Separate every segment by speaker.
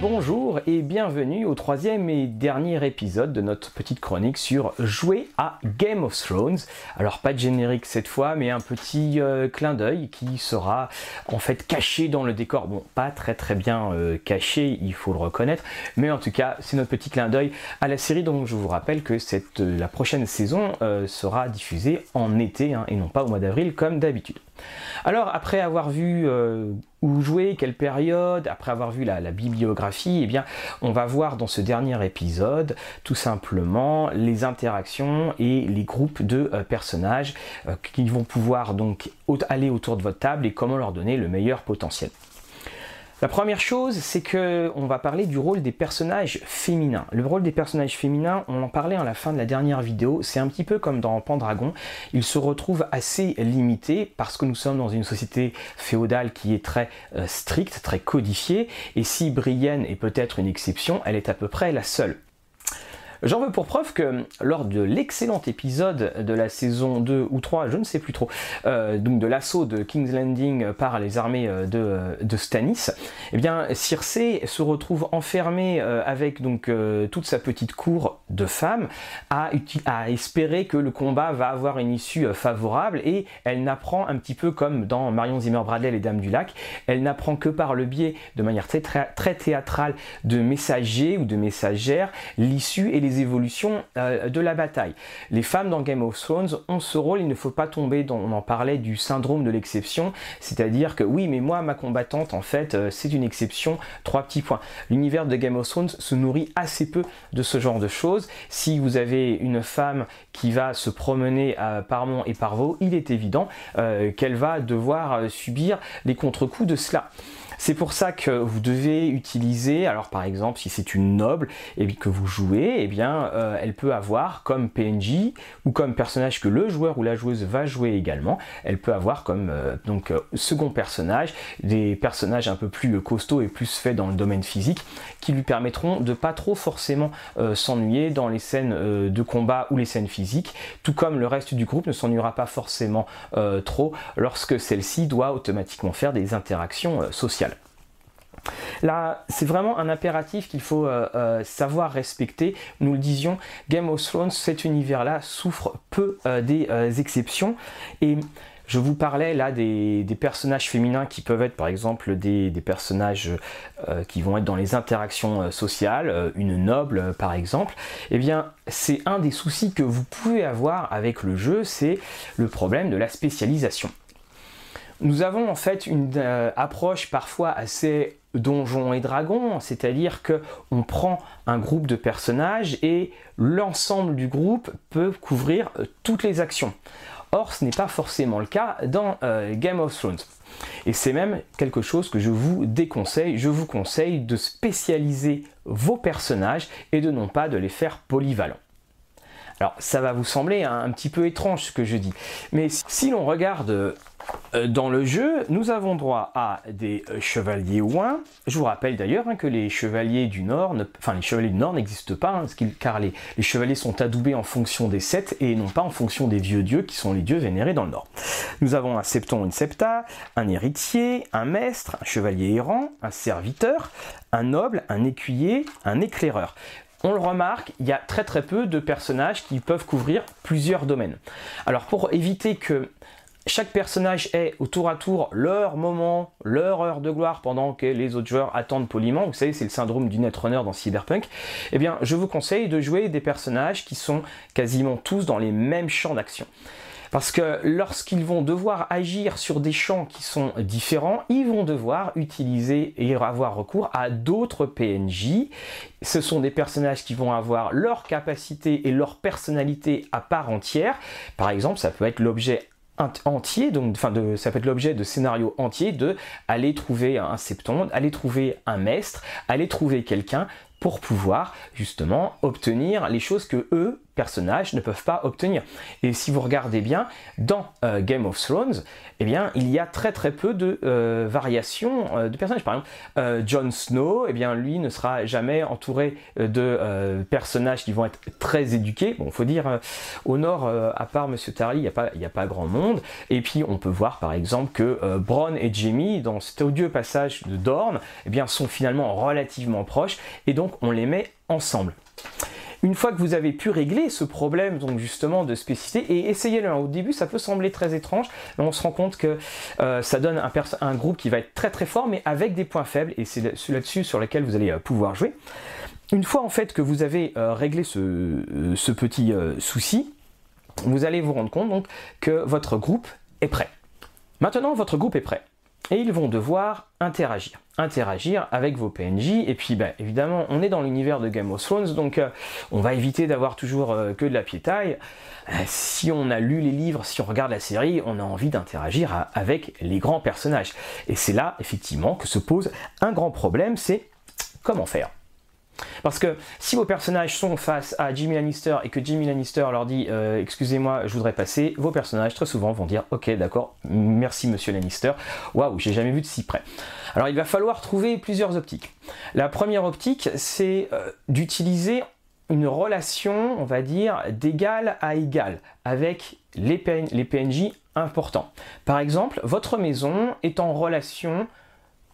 Speaker 1: Bonjour et bienvenue au troisième et dernier épisode de notre petite chronique sur jouer à Game of Thrones. Alors pas de générique cette fois, mais un petit euh, clin d'œil qui sera en fait caché dans le décor. Bon, pas très très bien euh, caché, il faut le reconnaître, mais en tout cas c'est notre petit clin d'œil à la série dont je vous rappelle que euh, la prochaine saison sera diffusée en été hein, et non pas au mois d'avril comme d'habitude. Alors après avoir vu où jouer, quelle période, après avoir vu la, bibliographie, eh on va voir dans ce dernier épisode tout simplement les interactions et les groupes de euh, personnages euh, qui vont pouvoir donc aller autour de votre table et comment leur donner le meilleur potentiel. La première chose, c'est que on va parler du rôle des personnages féminins. Le rôle des personnages féminins, on en parlait à la fin de la dernière vidéo, c'est un petit peu comme dans Pendragon, il se retrouve assez limité parce que nous sommes dans une société féodale qui est très euh, stricte, très codifiée, et si Brienne est peut-être une exception, elle est à peu près la seule. J'en veux pour preuve que lors de l'excellent épisode de la saison 2 ou 3, je ne sais plus trop, euh, donc de l'assaut de King's Landing par les armées euh, de, de Stannis, eh bien se retrouve enfermée euh, avec donc toute sa petite cour de femmes à, à, espérer que le combat va avoir une issue favorable et elle n'apprend un petit peu comme dans Marion Zimmer Bradley les Dames du Lac, elle n'apprend que par le biais de manière très, très, très théâtrale de messagers ou de messagères l'issue et les évolutions euh, de la bataille. Les femmes dans Game of Thrones ont ce rôle, il ne faut pas tomber dans, on en parlait du syndrome de l'exception, c'est-à-dire que oui, mais moi, ma combattante, en fait, euh, c'est une exception, trois petits points. L'univers de Game of Thrones se nourrit assez peu de ce genre de choses. Si vous avez une femme qui va se promener à Parmont et Parvaux, il est évident euh, qu'elle va devoir subir les contre-coups de cela. C'est pour ça que vous devez utiliser, alors par exemple si c'est une noble et que vous jouez, eh bien euh, elle peut avoir comme PNJ ou comme personnage que le joueur ou la joueuse va jouer également, elle peut avoir comme euh, donc euh, second personnage des personnages un peu plus costauds et plus faits dans le domaine physique qui lui permettront de pas trop forcément s'ennuyer dans les scènes de combat ou les scènes physiques, tout comme le reste du groupe ne s'ennuiera pas forcément trop lorsque celle-ci doit automatiquement faire des interactions sociales. Là, c'est vraiment un impératif qu'il faut euh, euh, savoir respecter. Nous le disions, Game of Thrones, cet univers-là souffre peu euh, des exceptions. Et je vous parlais là des, personnages féminins qui peuvent être par exemple des, personnages qui vont être dans les interactions sociales, une noble par exemple. Eh bien, c'est un des soucis que vous pouvez avoir avec le jeu, c'est le problème de la spécialisation. Nous avons en fait une approche parfois assez donjons et dragons, c'est-à-dire que on prend un groupe de personnages et l'ensemble du groupe peut couvrir euh, toutes les actions. Or, ce n'est pas forcément le cas dans euh, Game of Thrones. Et c'est même quelque chose que je vous déconseille. Je vous conseille de spécialiser vos personnages et de non pas de les faire polyvalents. Alors, ça va vous sembler un petit peu étrange ce que je dis, mais si l'on regarde dans le jeu, nous avons droit à des euh, chevaliers ouins. Je vous rappelle d'ailleurs hein, que les chevaliers du Nord, enfin les chevaliers du Nord n'existent pas, hein, car les, chevaliers sont adoubés en fonction des sept et non pas en fonction des vieux dieux qui sont les dieux vénérés dans le Nord. Nous avons un septon, une septa, un héritier, un maître, un chevalier errant, un serviteur, un noble, un écuyer, un éclaireur on le remarque, il y a très très peu de personnages qui peuvent couvrir plusieurs domaines. Alors pour éviter que chaque personnage ait au tour à tour leur moment, leur heure de gloire pendant que les autres joueurs attendent poliment. Vous savez, c'est le syndrome du netrunner dans Cyberpunk. Eh bien, je vous conseille de jouer des personnages qui sont quasiment tous dans les mêmes champs d'action. Parce que lorsqu'ils vont devoir agir sur des champs qui sont différents, ils vont devoir utiliser et avoir recours à d'autres PNJ. Ce sont des personnages qui vont avoir leur capacité et leur personnalité à part entière. Par exemple, ça peut être l'objet entier, donc enfin de, ça peut être l'objet de scénario entier de aller trouver un septon, aller trouver un maître, aller trouver quelqu'un pour pouvoir justement obtenir les choses que eux personnages ne peuvent pas obtenir. Et si vous regardez bien, dans euh, Game of Thrones, eh bien, il y a très très peu de euh, variations euh, de personnages. Par exemple, Jon Snow, eh bien, lui ne sera jamais entouré de personnages qui vont être très éduqués. Bon, faut dire, au nord, à part Monsieur Tarly, il n'y a, pas, a pas grand monde. Et puis, on peut voir par exemple que Bronn et Jamie, dans cet odieux passage de Dorne, eh bien, sont finalement relativement proches. Et donc, on les met ensemble. Une fois que vous avez pu régler ce problème donc justement de spécificité, et essayez-le, hein. au début ça peut sembler très étrange, mais on se rend compte que euh, ça donne un, groupe qui va être très très fort, mais avec des points faibles, et c'est là-dessus sur lesquels vous allez euh, pouvoir jouer. Une fois en fait que vous avez euh, réglé ce, petit souci, vous allez vous rendre compte donc que votre groupe est prêt. Maintenant votre groupe est prêt et ils vont devoir interagir. Interagir avec vos PNJ, et puis bah, évidemment on est dans l'univers de Game of Thrones, donc euh, on va éviter d'avoir toujours euh, que de la piétaille. Euh, si on a lu les livres, si on regarde la série, on a envie d'interagir avec les grands personnages. Et c'est là effectivement que se pose un grand problème, c'est comment faire parce que si vos personnages sont face à Jimmy Lannister et que Jimmy Lannister leur dit euh, excusez-moi, je voudrais passer, vos personnages très souvent vont dire ok d'accord, merci monsieur Lannister, waouh, j'ai jamais vu de si près. Alors il va falloir trouver plusieurs optiques. La première optique, c'est euh, d'utiliser une relation, on va dire, d'égal à égal avec les, les PNJ importants. Par exemple, votre maison est en relation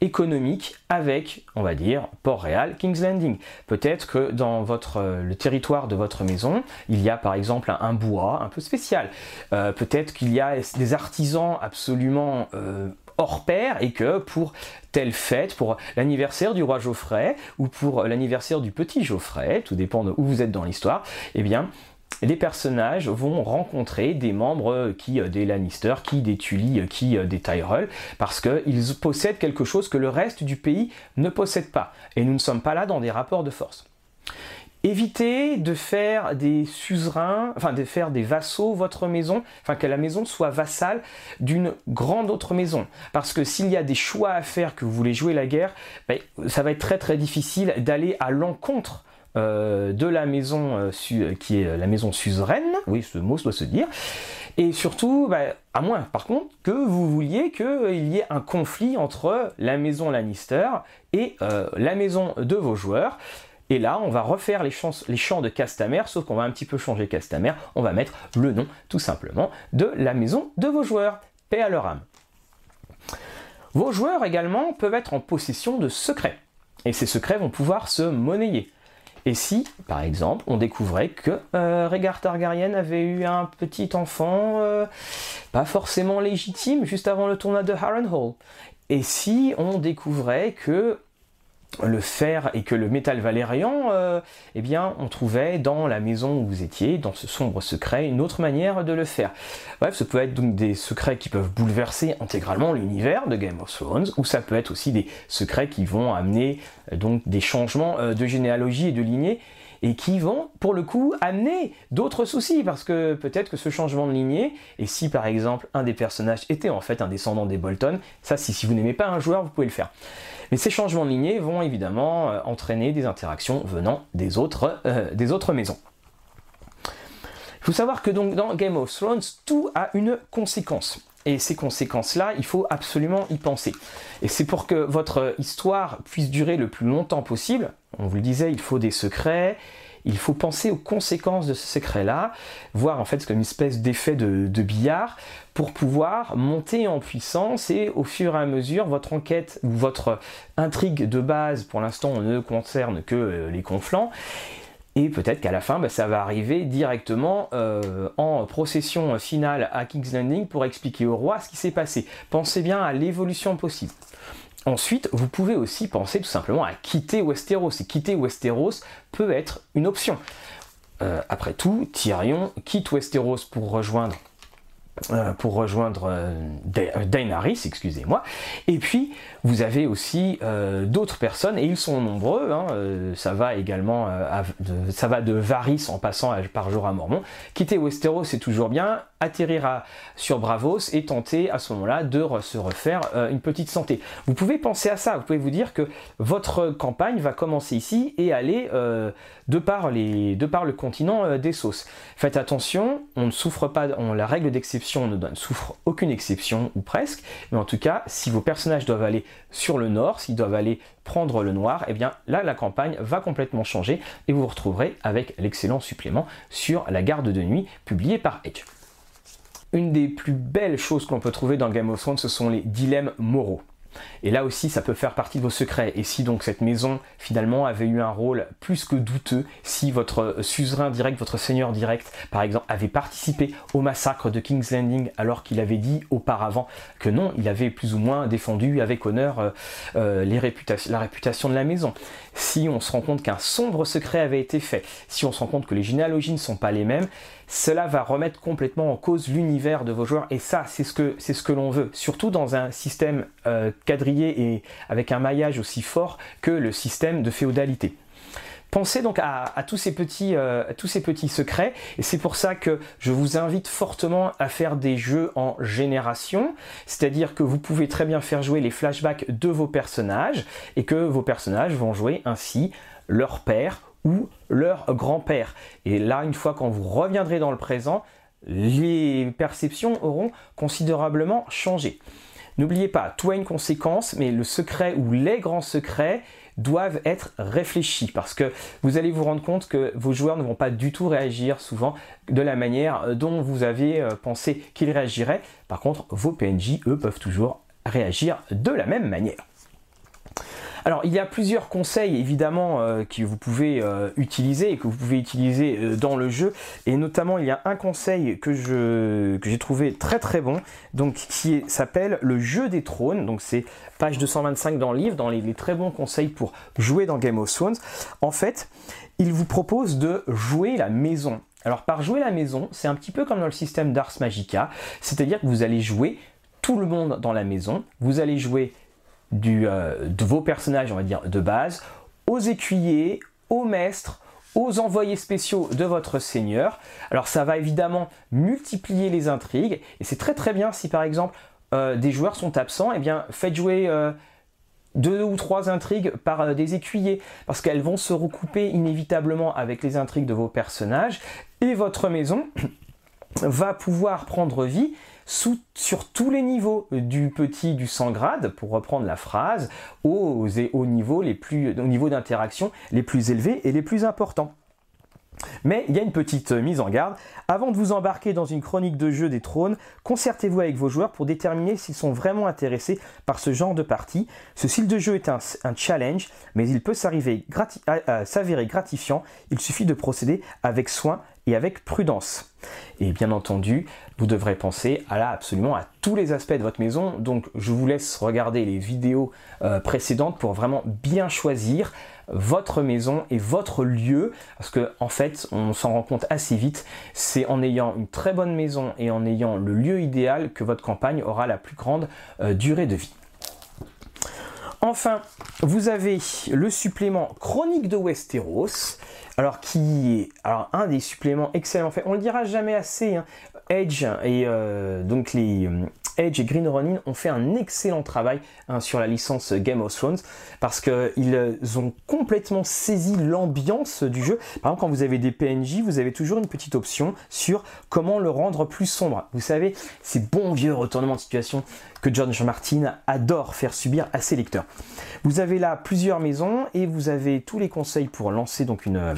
Speaker 1: économique avec, on va dire, Port-Réal, King's Landing. Peut-être que dans votre, euh, le territoire de votre maison, il y a par exemple un, bois un peu spécial. Euh, peut-être qu'il y a des artisans absolument euh, hors pair et que pour telle fête, pour l'anniversaire du roi Geoffrey ou pour l'anniversaire du petit Geoffrey, tout dépend de où vous êtes dans l'histoire, eh bien, les personnages vont rencontrer des membres qui euh, des Lannister, qui des Tully, euh, qui euh, des Tyrell, parce qu'ils possèdent quelque chose que le reste du pays ne possède pas. Et nous ne sommes pas là dans des rapports de force. Évitez de faire des suzerains, enfin de faire des vassaux votre maison, enfin que la maison soit vassale d'une grande autre maison. Parce que s'il y a des choix à faire que vous voulez jouer la guerre, ben, ça va être très très difficile d'aller à l'encontre euh, de la maison euh, euh, qui est la maison suzeraine, oui ce mot doit se dire, et surtout, bah, à moins par contre que vous vouliez qu'il y ait un conflit entre la maison Lannister et la maison de vos joueurs. Et là, on va refaire les, les champs de Castamer, sauf qu'on va un petit peu changer Castamer, on va mettre le nom tout simplement de la maison de vos joueurs. Paix à leur âme. Vos joueurs également peuvent être en possession de secrets. Et ces secrets vont pouvoir se monnayer. Et si, par exemple, on découvrait que euh, Rhaegar Targaryen avait eu un petit enfant euh, pas forcément légitime juste avant le tournoi de Harrenhal. Et si on découvrait que le fer et que le métal valérian, euh, eh bien, on trouvait dans la maison où vous étiez, dans ce sombre secret, une autre manière de le faire. Bref, ce peut être donc des secrets qui peuvent bouleverser intégralement l'univers de Game of Thrones, ou ça peut être aussi des secrets qui vont amener euh, donc des changements euh, de généalogie et de lignée et qui vont pour le coup amener d'autres soucis parce que peut-être que ce changement de lignée et si par exemple un des personnages était en fait un descendant des Bolton, ça si, vous n'aimez pas un joueur vous pouvez le faire. Mais ces changements de lignée vont évidemment euh, entraîner des interactions venant des autres, euh, des autres maisons. Il faut savoir que donc dans Game of Thrones, tout a une conséquence. Et ces conséquences-là, il faut absolument y penser. Et c'est pour que votre histoire puisse durer le plus longtemps possible. On vous le disait, il faut des secrets, il faut penser aux conséquences de ce secret-là, voir en fait comme une espèce d'effet de, billard pour pouvoir monter en puissance et au fur et à mesure votre enquête ou votre intrigue de base pour l'instant ne concerne que euh, les conflans et peut-être qu'à la fin, bah, ça va arriver directement euh, en procession finale à King's Landing pour expliquer au roi ce qui s'est passé. Pensez bien à l'évolution possible. Ensuite, vous pouvez aussi penser tout simplement à quitter Westeros. Et quitter Westeros peut être une option. Euh, après tout, Tyrion quitte Westeros pour rejoindre euh, pour rejoindre euh, Daenerys, excusez-moi. Et puis, vous avez aussi euh, d'autres personnes, et ils sont nombreux, hein, ça va également, de, ça va de Varys en passant par Jorah Mormont. Quitter Westeros, c'est toujours bien, atterrir sur Bravos et tenter à ce moment-là de se refaire une petite santé. Vous pouvez penser à ça, vous pouvez vous dire que votre campagne va commencer ici et aller de, par de par le continent des sauces. Faites attention, on ne souffre pas, on, la règle d'exception ne souffre aucune exception, ou presque, mais en tout cas, si vos personnages doivent aller sur le nord, s'ils doivent aller prendre le noir, et eh bien là, la campagne va complètement changer et vous vous retrouverez avec l'excellent supplément sur la garde de nuit publié par Edge. Une des plus belles choses qu'on peut trouver dans Game of Thrones, ce sont les dilemmes moraux. Et là aussi, ça peut faire partie de vos secrets. Et si donc cette maison, finalement, avait eu un rôle plus que douteux, si votre suzerain direct, votre seigneur direct, par exemple, avait participé au massacre de King's Landing alors qu'il avait dit auparavant que non, il avait plus ou moins défendu avec honneur euh, euh, la réputation de la maison. Si on se rend compte qu'un sombre secret avait été fait, si on se rend compte que les généalogies ne sont pas les mêmes, cela va remettre complètement en cause l'univers de vos joueurs et ça c'est ce que c'est ce que l'on veut surtout dans un système euh, quadrillé et avec un maillage aussi fort que le système de féodalité. Pensez donc à, tous, ces petits, euh, tous ces petits secrets et c'est pour ça que je vous invite fortement à faire des jeux en génération, c'est-à-dire que vous pouvez très bien faire jouer les flashbacks de vos personnages et que vos personnages vont jouer ainsi leur père ou leur grand-père. Et là, une fois quand vous reviendrez dans le présent, les perceptions auront considérablement changé. N'oubliez pas, tout a une conséquence, mais le secret ou les grands secrets doivent être réfléchis parce que vous allez vous rendre compte que vos joueurs ne vont pas du tout réagir souvent de la manière dont vous avez euh, pensé qu'ils réagiraient. Par contre, vos PNJ, eux, peuvent toujours réagir de la même manière. Alors il y a plusieurs conseils évidemment euh, que vous pouvez euh, utiliser et que vous pouvez utiliser euh, dans le jeu et notamment il y a un conseil que je j'ai trouvé très très bon donc qui s'appelle le jeu des trônes donc c'est page 225 dans le livre dans les, les, très bons conseils pour jouer dans Game of Thrones. En fait, il vous propose de jouer la maison. Alors par jouer la maison, c'est un petit peu comme dans le système d'Ars Magica, c'est-à-dire que vous allez jouer tout le monde dans la maison, vous allez jouer euh, de vos personnages, on va dire, de base, aux écuyers, aux maîtres, aux envoyés spéciaux de votre seigneur. Alors ça va évidemment multiplier les intrigues, et c'est très très bien si par exemple euh, des joueurs sont absents, et eh bien faites jouer euh, deux ou trois intrigues par des écuyers, parce qu'elles vont se recouper inévitablement avec les intrigues de vos personnages, et votre maison va pouvoir prendre vie sur tous les niveaux, du petit du 100 grade, pour reprendre la phrase, aux, aux niveaux les plus, au niveau d'interaction les plus élevés et les plus importants. Mais il y a une petite mise en garde. Avant de vous embarquer dans une chronique de jeu des trônes, concertez-vous avec vos joueurs pour déterminer s'ils sont vraiment intéressés par ce genre de partie. Ce style de jeu est un, challenge, mais il peut s'avérer gratifiant. Il suffit de procéder avec soin et avec prudence. Et bien entendu, vous devrez penser à là absolument à tous les aspects de votre maison. Donc je vous laisse regarder les vidéos euh, précédentes pour vraiment bien choisir votre maison et votre lieu. Parce que en fait on s'en rend compte assez vite. C'est en ayant une très bonne maison et en ayant le lieu idéal que votre campagne aura la plus grande euh, durée de vie. Enfin, vous avez le supplément Chronique de Westeros, alors qui est alors un des suppléments excellents faits. On le dira jamais assez. Hein. Edge et euh, donc les Edge et Green Ronin ont fait un excellent travail hein, sur la licence Game of Thrones parce qu'ils ont complètement saisi l'ambiance du jeu. Par exemple, quand vous avez des PNJ, vous avez toujours une petite option sur comment le rendre plus sombre. Vous savez, ces bons vieux retournements de situation que George Martin adore faire subir à ses lecteurs. Vous avez là plusieurs maisons et vous avez tous les conseils pour lancer donc une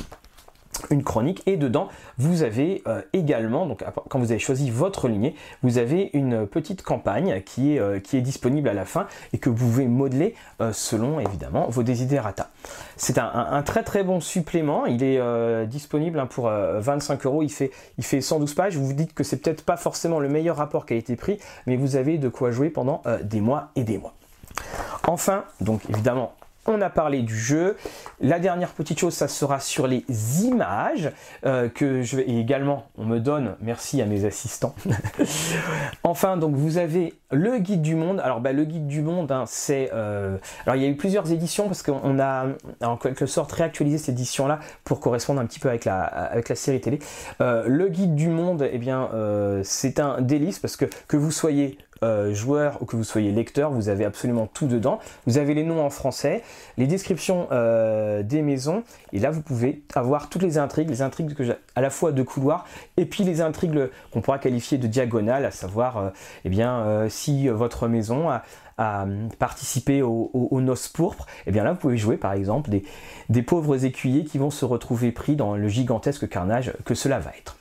Speaker 1: une chronique et dedans vous avez euh, également donc quand vous avez choisi votre lignée vous avez une petite campagne qui est, euh, qui est disponible à la fin et que vous pouvez modeler euh, selon évidemment vos desiderata c'est un, très très bon supplément. Il est disponible hein, pour 25 euros. Il fait, il fait 112 pages. Vous vous dites que c'est peut-être pas forcément le meilleur rapport qui a été pris mais vous avez de quoi jouer pendant des mois et des mois. Enfin donc évidemment on a parlé du jeu La dernière petite chose, ça sera sur les images euh, que je vais également on me donne. Merci à mes assistants. enfin, donc vous avez le guide du monde. Alors bah, le guide du monde, hein, c'est euh, alors il y a eu plusieurs éditions parce qu'on a en quelque sorte réactualisé cette édition là pour correspondre un petit peu avec la série télé. Euh, le guide du monde, eh bien c'est un délice parce que que vous soyez euh, joueur ou que vous soyez lecteur, vous avez absolument tout dedans. Vous avez les noms en français, les descriptions euh, des maisons, et là vous pouvez avoir toutes les intrigues, les intrigues à la fois de couloir et puis les intrigues qu'on pourra qualifier de diagonales, à savoir euh, eh bien si votre maison a, participé aux au, noces pourpres, et eh bien là vous pouvez jouer par exemple des, des pauvres écuyers qui vont se retrouver pris dans le gigantesque carnage que cela va être.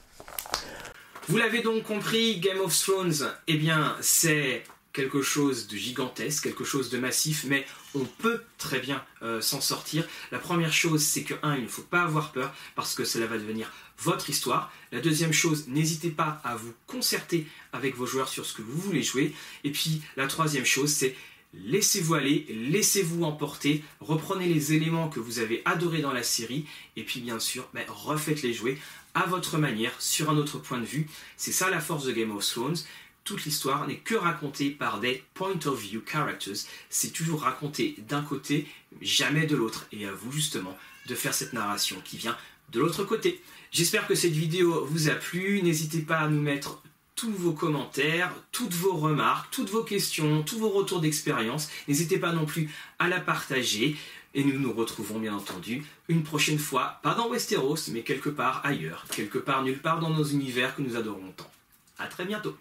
Speaker 1: Vous l'avez donc compris, Game of Thrones, eh bien, c'est quelque chose de gigantesque, quelque chose de massif, mais on peut très bien euh, s'en sortir. La première chose, c'est que, un, il ne faut pas avoir peur, parce que cela va devenir votre histoire. La deuxième chose, n'hésitez pas à vous concerter avec vos joueurs sur ce que vous voulez jouer. Et puis, la troisième chose, c'est laissez-vous aller, laissez-vous emporter, reprenez les éléments que vous avez adorés dans la série, et puis bien sûr, refaites-les jouer à votre manière, sur un autre point de vue. C'est ça la force de Game of Thrones. Toute l'histoire n'est que racontée par des point of view characters. C'est toujours raconté d'un côté, jamais de l'autre. Et à vous justement de faire cette narration qui vient de l'autre côté. J'espère que cette vidéo vous a plu. N'hésitez pas à nous mettre tous vos commentaires, toutes vos remarques, toutes vos questions, tous vos retours d'expérience. N'hésitez pas non plus à la partager. Et nous nous retrouvons bien entendu une prochaine fois, pas dans Westeros, mais quelque part ailleurs, quelque part nulle part dans nos univers que nous adorons tant. A très bientôt